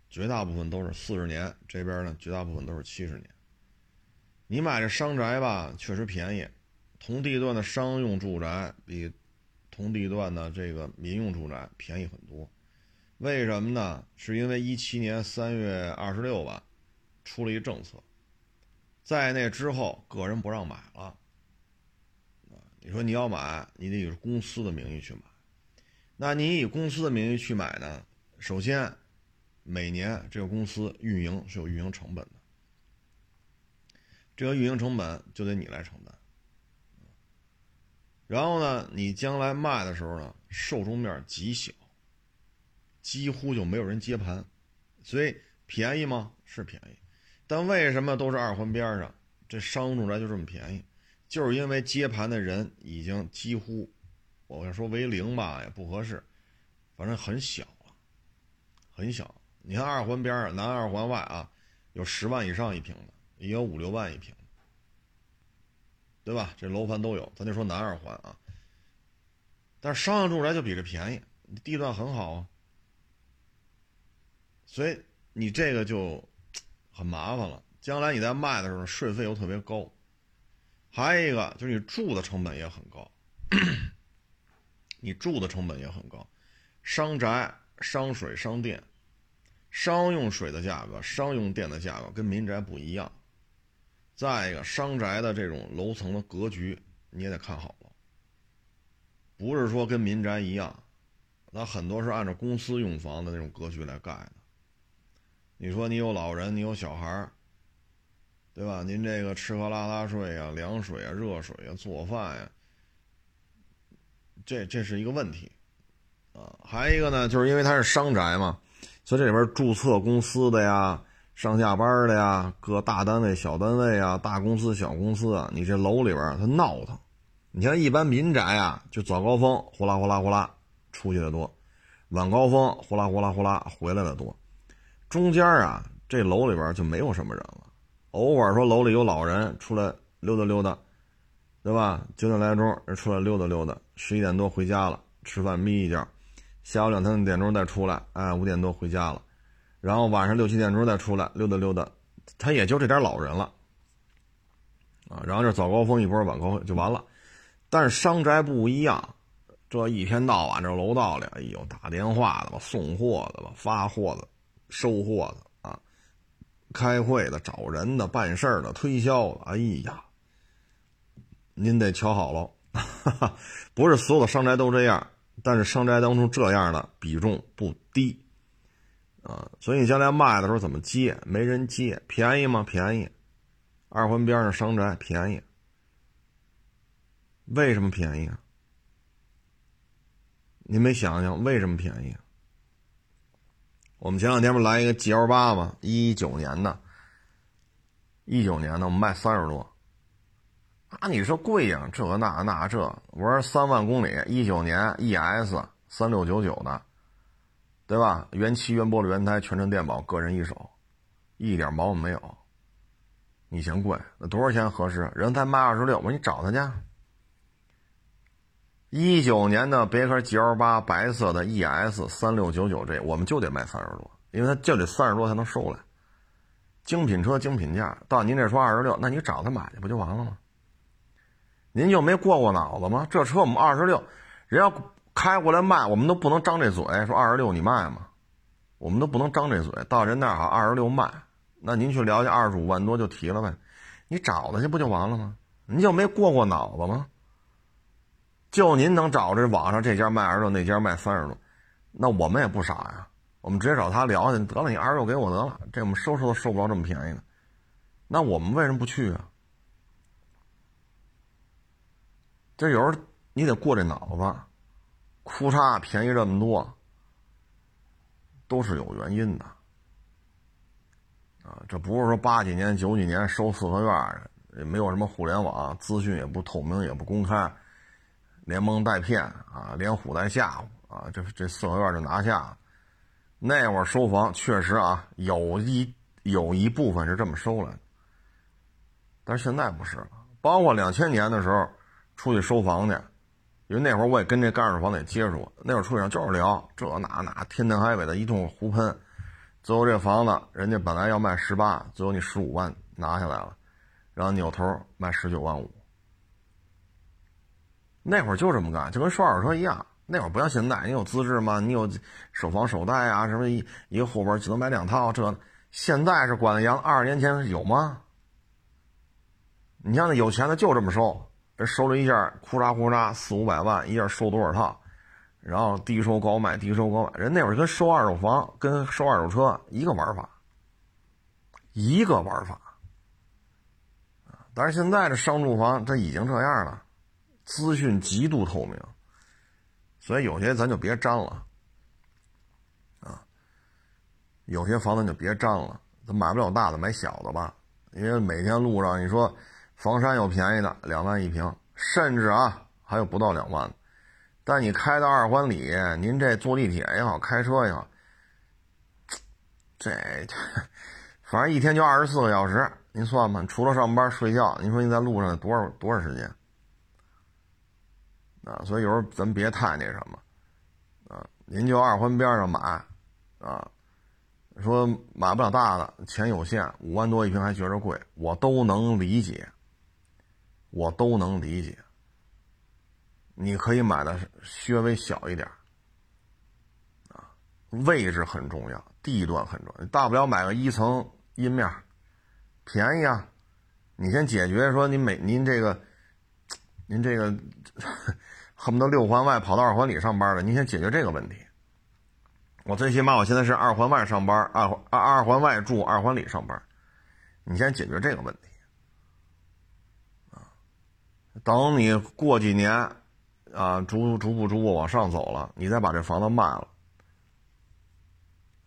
绝大部分都是四十年，这边呢绝大部分都是七十年。你买这商宅吧，确实便宜，同地段的商用住宅比同地段的这个民用住宅便宜很多。为什么呢？是因为一七年三月二十六吧，出了一政策，在那之后个人不让买了。你说你要买，你得以公司的名义去买。那你以公司的名义去买呢？首先，每年这个公司运营是有运营成本的，这个运营成本就得你来承担。然后呢，你将来卖的时候呢，受众面极小。几乎就没有人接盘，所以便宜吗？是便宜，但为什么都是二环边上，这商住宅就这么便宜？就是因为接盘的人已经几乎，我要说为零吧也不合适，反正很小了，很小。你看二环边上，南二环外啊，有十万以上一平的，也有五六万一平，对吧？这楼盘都有，咱就说南二环啊。但是商用住宅就比这便宜，地段很好啊。所以你这个就很麻烦了，将来你在卖的时候税费又特别高，还有一个就是你住的成本也很高，<coughs> 你住的成本也很高，商宅、商水、商电，商用水的价格、商用电的价格跟民宅不一样，再一个商宅的这种楼层的格局你也得看好了，不是说跟民宅一样，那很多是按照公司用房的那种格局来盖的。你说你有老人，你有小孩，对吧？您这个吃喝拉撒睡呀、凉水啊、热水啊、做饭呀，这这是一个问题啊。还有一个呢，就是因为它是商宅嘛，所以这里边注册公司的呀、上下班的呀、各大单位、小单位啊、大公司、小公司啊，你这楼里边它闹腾。你像一般民宅啊，就早高峰呼啦呼啦呼啦出去的多，晚高峰呼啦呼啦呼啦回来的多。中间啊，这楼里边就没有什么人了。偶尔说楼里有老人出来溜达溜达，对吧？九点来钟出来溜达溜达，十一点多回家了，吃饭眯一觉，下午两三点钟再出来，哎，五点多回家了，然后晚上六七点钟再出来溜达溜达，他也就这点老人了，啊，然后这早高峰一波，晚高峰就完了。但是商宅不一样，这一天到晚这楼道里，哎呦，打电话的吧，送货的吧，发货的。收货的啊，开会的、找人的、办事的、推销的，哎呀，您得瞧好喽，<laughs> 不是所有的商宅都这样，但是商宅当中这样的比重不低啊，所以你将来卖的时候怎么接？没人接，便宜吗？便宜，二环边上商宅便宜，为什么便宜啊？你没想想为什么便宜？我们前两天不来一个 G L 八吗？一九年的，一九年的，我们卖三十多。啊，你说贵呀？这那那这，我说三万公里，一九年 E S 三六九九的，对吧？原漆、原玻璃、原胎，全程电保，个人一手，一点毛病没有。你嫌贵？那多少钱合适？人才卖二十六，我说你找他去。一九年的别克 GL 八白色的 ES 三六九九这我们就得卖三十多，因为它就得三十多才能收来。精品车精品价，到您这说二十六，那你找他买去不就完了吗？您就没过过脑子吗？这车我们二十六，人要开过来卖，我们都不能张这嘴说二十六你卖吗？我们都不能张这嘴，到人那儿好二十六卖，那您去了解二十五万多就提了呗，你找他去不就完了吗？您就没过过脑子吗？就您能找着网上这家卖二十六，那家卖三十多，那我们也不傻呀，我们直接找他聊去，得了，你二十六给我得了，这我们收拾都收不着这么便宜的，那我们为什么不去啊？这有时候你得过这脑子，哭嚓便宜这么多，都是有原因的，啊，这不是说八几年、九几年收四合院也没有什么互联网资讯，也不透明，也不公开，连蒙带骗啊，连唬带吓唬啊，这这四合院就拿下了。那会儿收房确实啊，有一有一部分是这么收来的，但是现在不是了，包括两千年的时候。出去收房去，因为那会儿我也跟这干二房也接触。那会儿出去就是聊这那那，天南海北的一通胡喷。最后这房子人家本来要卖十八，最后你十五万拿下来了，然后扭头卖十九万五。那会儿就这么干，就跟收二手车一样。那会儿不像现在，你有资质吗？你有首房首贷啊？什么一一个户口只能买两套？这现在是管的严，二十年前有吗？你像那有钱的就这么收。收了一下，哭嚓哭嚓四五百万一下，收多少套？然后低收高卖，低收高卖。人那会儿跟收二手房、跟收二手车一个玩法，一个玩法。但是现在这商住房它已经这样了，资讯极度透明，所以有些咱就别沾了，啊，有些房子就别沾了。咱买不了大的，买小的吧，因为每天路上你说。房山有便宜的，两万一平，甚至啊还有不到两万的。但你开到二环里，您这坐地铁也好，开车也好，这反正一天就二十四个小时，您算吧，除了上班睡觉，您说您在路上多少多少时间？啊，所以有时候咱别太那什么，啊，您就二环边上买，啊，说买不了大的，钱有限，五万多一平还觉着贵，我都能理解。我都能理解，你可以买的稍微小一点啊，位置很重要，地段很重要，大不了买个一层阴面，便宜啊。你先解决说您每您这个，您这个恨不得六环外跑到二环里上班了，您先解决这个问题。我最起码我现在是二环外上班，二二二环外住，二环里上班，你先解决这个问题。等你过几年，啊，逐逐步逐步往上走了，你再把这房子卖了，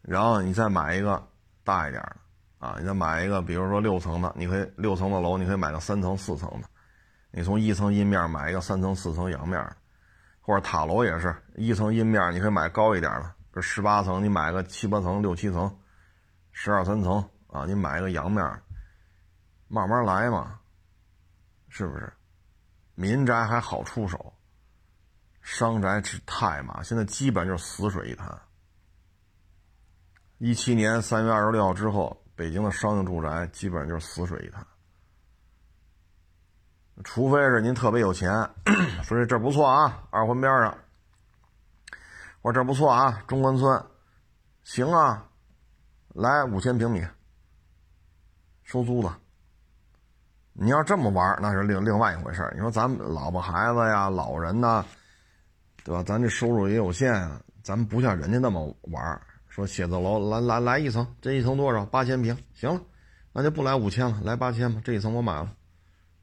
然后你再买一个大一点的，啊，你再买一个，比如说六层的，你可以六层的楼，你可以买个三层四层的，你从一层阴面买一个三层四层阳面，或者塔楼也是一层阴面，你可以买高一点的，这十八层，你买个七八层六七层，十二三层啊，你买一个阳面，慢慢来嘛，是不是？民宅还好出手，商宅是太麻，现在基本就是死水一潭。一七年三月二十六号之后，北京的商用住宅基本上就是死水一潭。除非是您特别有钱，<clears throat> 说这这不错啊，二环边上，我这不错啊，中关村，行啊，来五千平米，收租子。你要这么玩那是另另外一回事你说咱老婆孩子呀、老人呐，对吧？咱这收入也有限啊，咱们不像人家那么玩说写字楼来来来一层，这一层多少？八千平，行了，那就不来五千了，来八千吧。这一层我买了，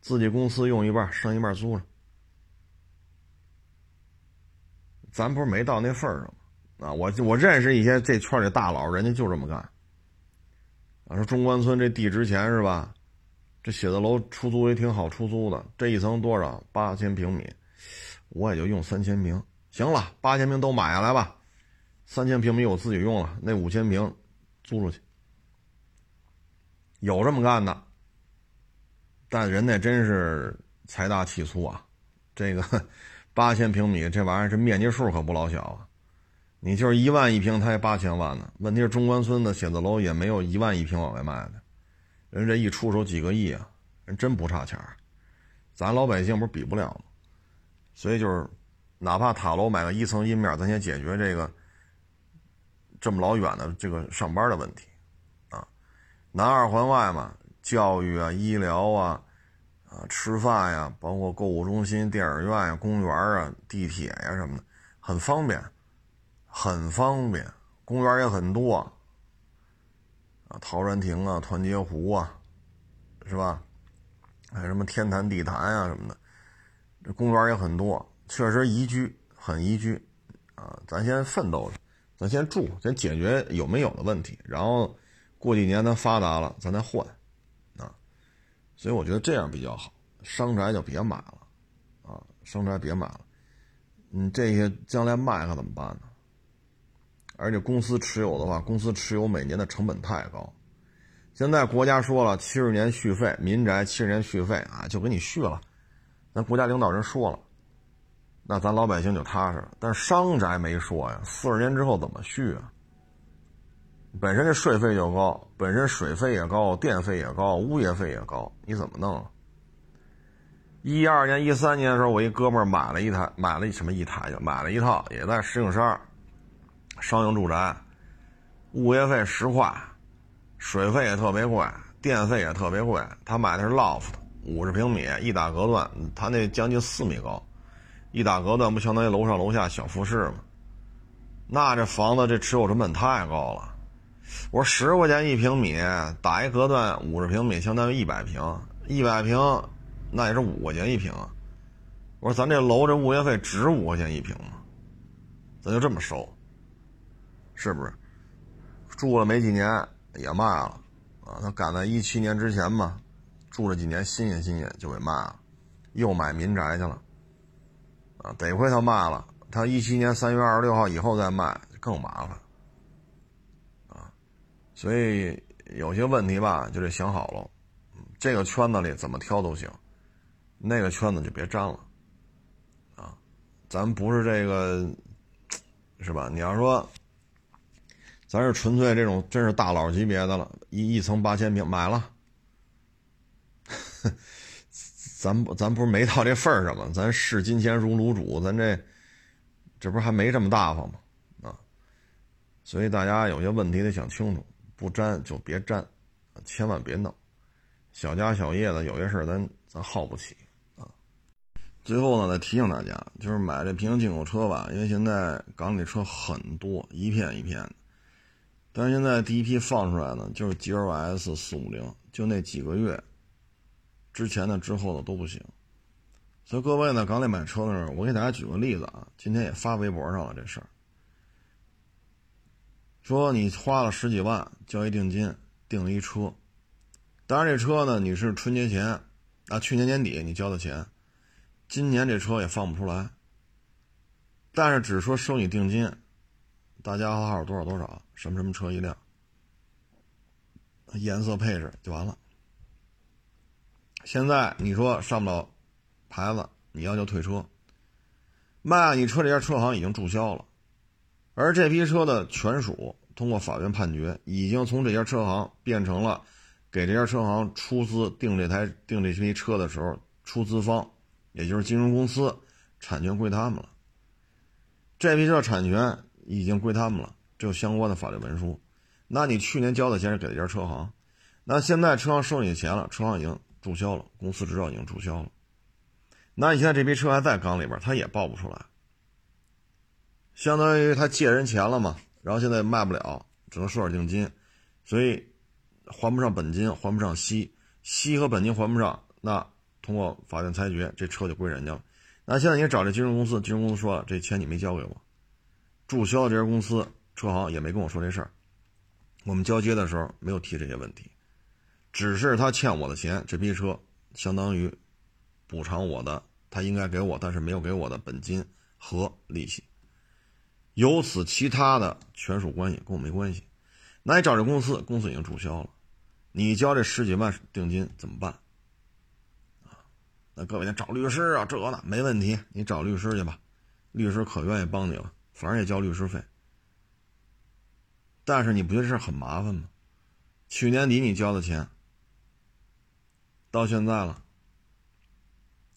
自己公司用一半，剩一半租了。咱不是没到那份儿上吗？啊，我我认识一些这圈里大佬，人家就这么干。啊，说中关村这地值钱是吧？这写字楼出租也挺好出租的，这一层多少？八千平米，我也就用三千平，行了，八千平都买下来吧。三千平米我自己用了，那五千平租出去。有这么干的，但人那真是财大气粗啊！这个 <laughs> 八千平米这玩意儿这面积数可不老小啊。你就是一万一平，它也八千万呢。问题是中关村的写字楼也没有一万一平往外卖的，人这一出手几个亿啊，人真不差钱咱老百姓不是比不了吗？所以就是，哪怕塔楼买个一层阴面，咱先解决这个这么老远的这个上班的问题啊。南二环外嘛，教育啊、医疗啊、啊吃饭呀，包括购物中心、电影院呀、公园啊、地铁呀什么的，很方便。很方便，公园也很多，啊，陶然亭啊，团结湖啊，是吧？还有什么天坛地坛啊什么的，这公园也很多，确实宜居，很宜居，啊，咱先奋斗着，咱先住，先解决有没有的问题，然后过几年咱发达了，咱再换，啊，所以我觉得这样比较好，商宅就别买了，啊，商宅别买了，嗯，这些将来卖可怎么办呢？而且公司持有的话，公司持有每年的成本太高。现在国家说了，七十年续费，民宅七十年续费啊，就给你续了。咱国家领导人说了，那咱老百姓就踏实了。但是商宅没说呀，四十年之后怎么续啊？本身这税费就高，本身水费也高，电费也高，物业费也高，你怎么弄？啊一二年、一三年的时候，我一哥们儿买了一台，买了什么一台就买了一套，也在石景山。商用住宅，物业费十块，水费也特别贵，电费也特别贵。他买的是 loft，五十平米，一打隔断，他那将近四米高，一打隔断不相当于楼上楼下小复式吗？那这房子这持有成本太高了。我说十块钱一平米，打一隔断五十平米，相当于一百平，一百平那也是五块钱一平。我说咱这楼这物业费值五块钱一平吗？咱就这么收。是不是住了没几年也卖了啊？他赶在一七年之前嘛，住了几年新鲜新鲜就给卖了，又买民宅去了啊！得亏他卖了，他一七年三月二十六号以后再卖更麻烦啊！所以有些问题吧，就得想好了，这个圈子里怎么挑都行，那个圈子就别沾了啊！咱不是这个是吧？你要说。咱是纯粹这种，真是大佬级别的了，一一层八千平买了，<laughs> 咱不咱不是没到这份儿上吗？咱视金钱如卤煮，咱这这不是还没这么大方吗？啊，所以大家有些问题得想清楚，不沾就别沾，千万别弄，小家小业的有些事儿咱咱耗不起啊。最后呢，再提醒大家，就是买这平行进口车吧，因为现在港里车很多，一片一片的。但是现在第一批放出来呢，就是 G L S 四五零，就那几个月，之前的、之后的都不行。所以各位呢，刚来买车的时候，我给大家举个例子啊，今天也发微博上了这事儿，说你花了十几万交一定金订了一车，当然这车呢你是春节前啊，去年年底你交的钱，今年这车也放不出来，但是只说收你定金。大家号多少多少，什么什么车一辆，颜色配置就完了。现在你说上不了牌子，你要求退车，卖你车这家车行已经注销了，而这批车的权属通过法院判决，已经从这家车行变成了给这家车行出资订这台订这批车的时候出资方，也就是金融公司，产权归他们了。这批车产权。已经归他们了，这有相关的法律文书。那你去年交的钱是给了一家车行，那现在车行收你钱了，车行已经注销了，公司执照已经注销了。那你现在这批车还在缸里边，他也报不出来，相当于他借人钱了嘛，然后现在卖不了，只能收点定金，所以还不上本金，还不上息，息和本金还不上，那通过法院裁决，这车就归人家了。那现在你找这金融公司，金融公司说了，这钱你没交给我。注销这家公司，车行也没跟我说这事儿。我们交接的时候没有提这些问题，只是他欠我的钱，这批车相当于补偿我的，他应该给我，但是没有给我的本金和利息。由此，其他的权属关系跟我没关系。那你找这公司，公司已经注销了，你交这十几万定金怎么办？啊，那各位得找律师啊，这那没问题，你找律师去吧，律师可愿意帮你了，反正也交律师费。但是你不觉得这事很麻烦吗？去年底你交的钱，到现在了，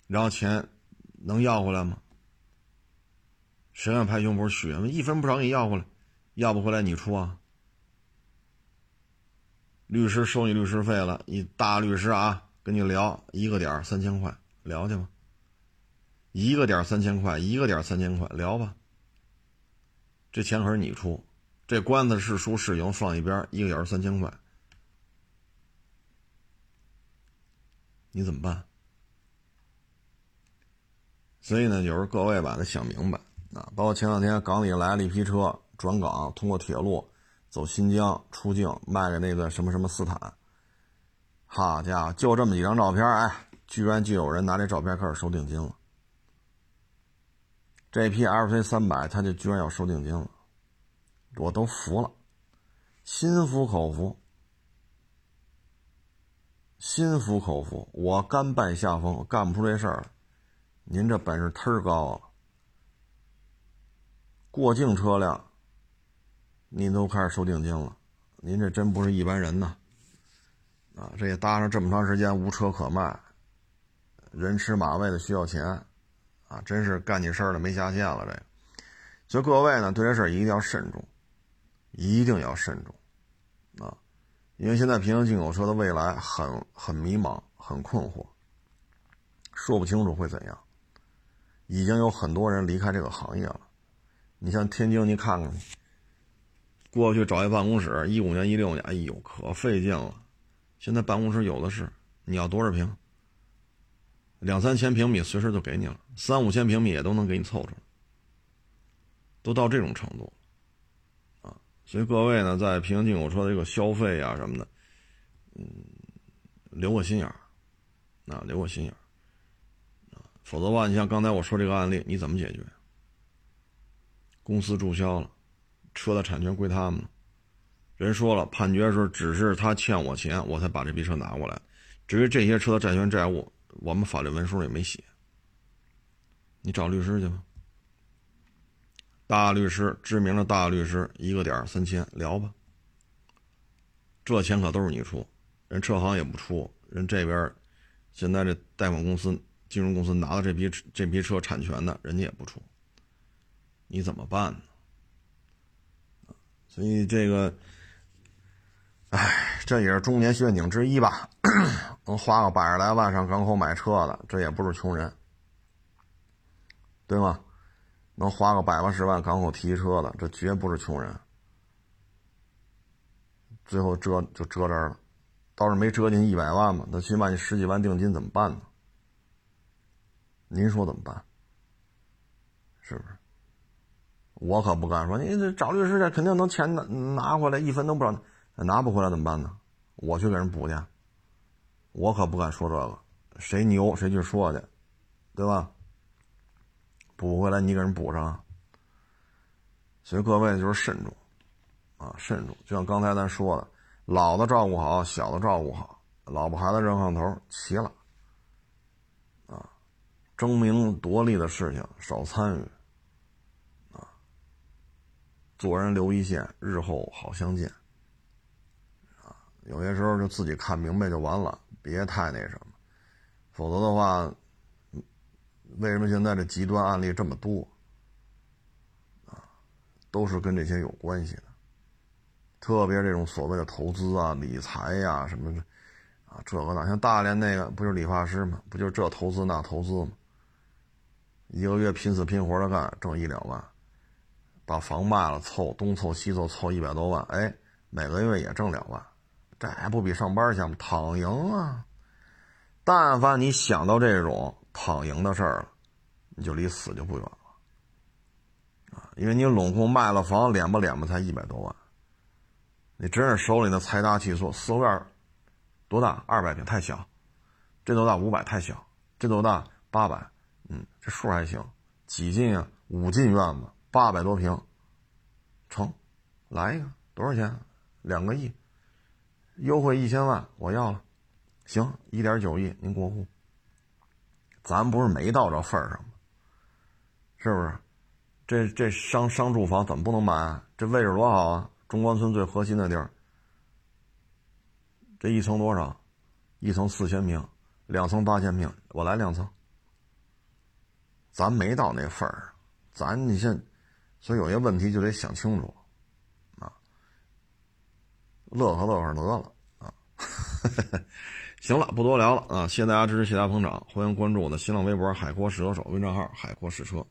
然后钱能要回来吗？谁敢拍胸脯许愿？一分不少给你要回来，要不回来你出啊？律师收你律师费了，一大律师啊，跟你聊一个点三千块，聊去吧。一个点三千块，一个点三千块，聊吧。这钱可是你出，这官司是输是赢放一边，一个小时三千块，你怎么办？所以呢，有时候各位吧，得想明白啊。包括前两天港里来了一批车转港，通过铁路。走新疆出境卖给那个什么什么斯坦，好家伙，就这么几张照片，哎，居然就有人拿这照片开始收定金了。这批 LC 三百，他就居然要收定金了，我都服了，心服口服，心服口服，我甘拜下风，干不出这事儿您这本事忒高了，过境车辆。您都开始收定金了，您这真不是一般人呐！啊，这也搭上这么长时间无车可卖，人吃马喂的需要钱，啊，真是干起事儿了没下限了。这，所以各位呢，对这事儿一定要慎重，一定要慎重，啊，因为现在平行进口车的未来很很迷茫，很困惑，说不清楚会怎样。已经有很多人离开这个行业了，你像天津，你看看。过去找一办公室，一五年、一六年，哎呦，可费劲了。现在办公室有的是，你要多少平？两三千平米随时就给你了，三五千平米也都能给你凑出来，都到这种程度，啊！所以各位呢，在平行进口车的这个消费啊什么的，嗯，留个心眼儿，啊，留个心眼儿，啊，否则的话，你像刚才我说这个案例，你怎么解决？公司注销了。车的产权归他们了，人说了，判决是只是他欠我钱，我才把这批车拿过来。至于这些车的债权债务，我们法律文书也没写。你找律师去吧，大律师，知名的大律师，一个点三千，聊吧。这钱可都是你出，人车行也不出，人这边现在这贷款公司、金融公司拿到这批这批车产权的，人家也不出，你怎么办呢？所以这个，哎，这也是中年陷阱之一吧。能花个百十来万上港口买车的，这也不是穷人，对吗？能花个百八十万港口提车的，这绝不是穷人。最后折就折这儿了，倒是没折进一百万嘛。那起码你十几万定金怎么办呢？您说怎么办？是不是？我可不敢说，你这找律师去，肯定能钱拿拿回来，一分都不少。拿不回来怎么办呢？我去给人补去。我可不敢说这个，谁牛谁去说去，对吧？补回来你给人补上。所以各位就是慎重，啊，慎重。就像刚才咱说的，老的照顾好，小的照顾好，老婆孩子热炕头齐了，啊，争名夺利的事情少参与。啊做人留一线，日后好相见。有些时候就自己看明白就完了，别太那什么，否则的话，为什么现在这极端案例这么多？啊，都是跟这些有关系的。特别这种所谓的投资啊、理财呀什么的，啊，这个那像大连那个不就是理发师吗？不就这投资那投资吗？一个月拼死拼活的干，挣一两万。把房卖了，凑东凑西凑，凑一百多万，哎，每个月也挣两万，这还不比上班强？躺赢啊！但凡你想到这种躺赢的事儿了，你就离死就不远了啊！因为你拢共卖了房，敛吧敛吧才一百多万，你真是手里的财大气粗。四合院多大？二百平太小，这多大？五百太小，这多大？八百，嗯，这数还行，几进啊？五进院子。八百多平，成，来一个多少钱？两个亿，优惠一千万，我要了，行，一点九亿您过户。咱不是没到这份儿上吗？是不是？这这商商住房怎么不能买啊？这位置多好啊！中关村最核心的地儿，这一层多少？一层四千平，两层八千平，我来两层。咱没到那份儿，咱你现，所以有些问题就得想清楚，啊，乐呵乐呵得了。<laughs> 行了，不多聊了啊！谢谢大家支持，谢谢大家捧场，欢迎关注我的新浪微博“海阔试车手”微信账号“海阔试车”。